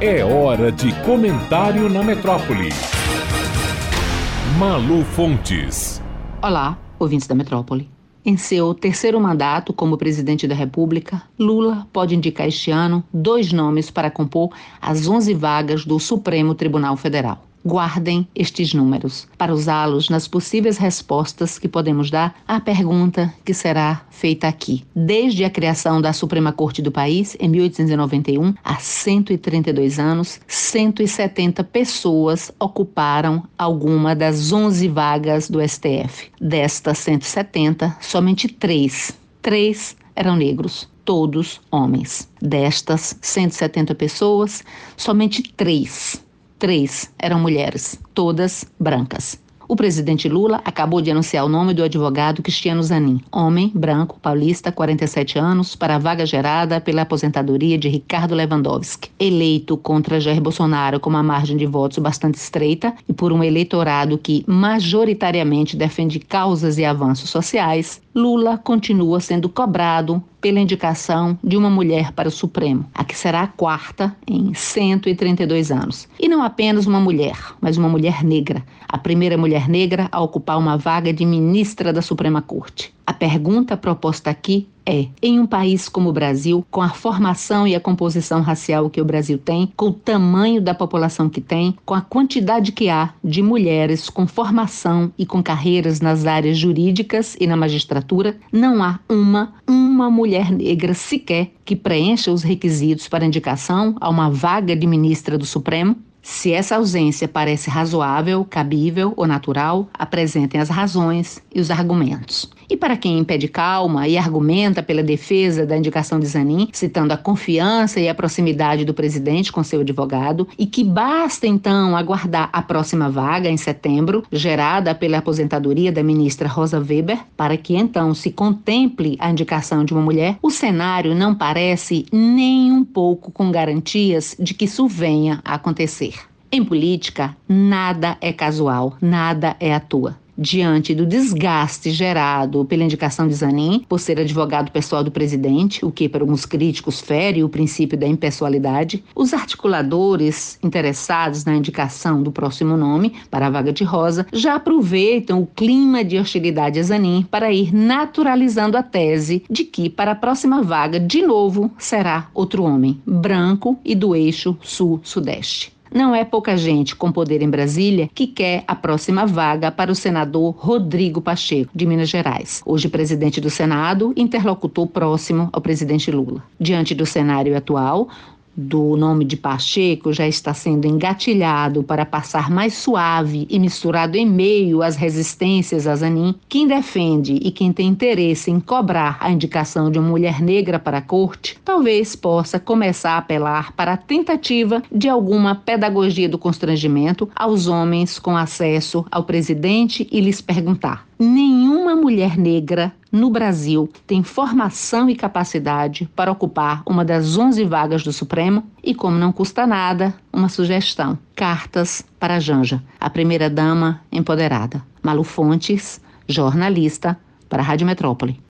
É hora de comentário na metrópole. Malu Fontes. Olá, ouvintes da metrópole. Em seu terceiro mandato como presidente da República, Lula pode indicar este ano dois nomes para compor as 11 vagas do Supremo Tribunal Federal. Guardem estes números para usá-los nas possíveis respostas que podemos dar à pergunta que será feita aqui. Desde a criação da Suprema Corte do país, em 1891, há 132 anos, 170 pessoas ocuparam alguma das 11 vagas do STF. Destas 170, somente três, três eram negros todos homens. Destas 170 pessoas, somente três Três eram mulheres, todas brancas. O presidente Lula acabou de anunciar o nome do advogado Cristiano Zanin, homem, branco, paulista, 47 anos, para a vaga gerada pela aposentadoria de Ricardo Lewandowski, eleito contra Jair Bolsonaro com uma margem de votos bastante estreita e por um eleitorado que majoritariamente defende causas e avanços sociais, Lula continua sendo cobrado pela indicação de uma mulher para o Supremo, a que será a quarta em 132 anos. E não apenas uma mulher, mas uma mulher negra, a primeira mulher negra a ocupar uma vaga de ministra da Suprema Corte. Pergunta proposta aqui é: em um país como o Brasil, com a formação e a composição racial que o Brasil tem, com o tamanho da população que tem, com a quantidade que há de mulheres com formação e com carreiras nas áreas jurídicas e na magistratura, não há uma, uma mulher negra sequer que preencha os requisitos para indicação a uma vaga de ministra do Supremo? Se essa ausência parece razoável, cabível ou natural, apresentem as razões e os argumentos. E para quem impede calma e argumenta pela defesa da indicação de Zanin, citando a confiança e a proximidade do presidente com seu advogado, e que basta então aguardar a próxima vaga em setembro, gerada pela aposentadoria da ministra Rosa Weber, para que então se contemple a indicação de uma mulher, o cenário não parece nem um pouco com garantias de que isso venha a acontecer. Em política, nada é casual, nada é à toa diante do desgaste gerado pela indicação de Zanin, por ser advogado pessoal do presidente, o que para alguns críticos fere o princípio da impessoalidade, os articuladores interessados na indicação do próximo nome para a vaga de Rosa já aproveitam o clima de hostilidade a Zanin para ir naturalizando a tese de que para a próxima vaga, de novo, será outro homem, branco e do eixo sul-sudeste. Não é pouca gente com poder em Brasília que quer a próxima vaga para o senador Rodrigo Pacheco, de Minas Gerais, hoje presidente do Senado, interlocutor próximo ao presidente Lula. Diante do cenário atual, do nome de Pacheco já está sendo engatilhado para passar mais suave e misturado em meio às resistências a Zanin, quem defende e quem tem interesse em cobrar a indicação de uma mulher negra para a corte, talvez possa começar a apelar para a tentativa de alguma pedagogia do constrangimento aos homens com acesso ao presidente e lhes perguntar: nenhuma mulher negra no Brasil tem formação e capacidade para ocupar uma das 11 vagas do Supremo e, como não custa nada, uma sugestão: cartas para Janja, a primeira-dama empoderada. Malu Fontes, jornalista, para a Rádio Metrópole.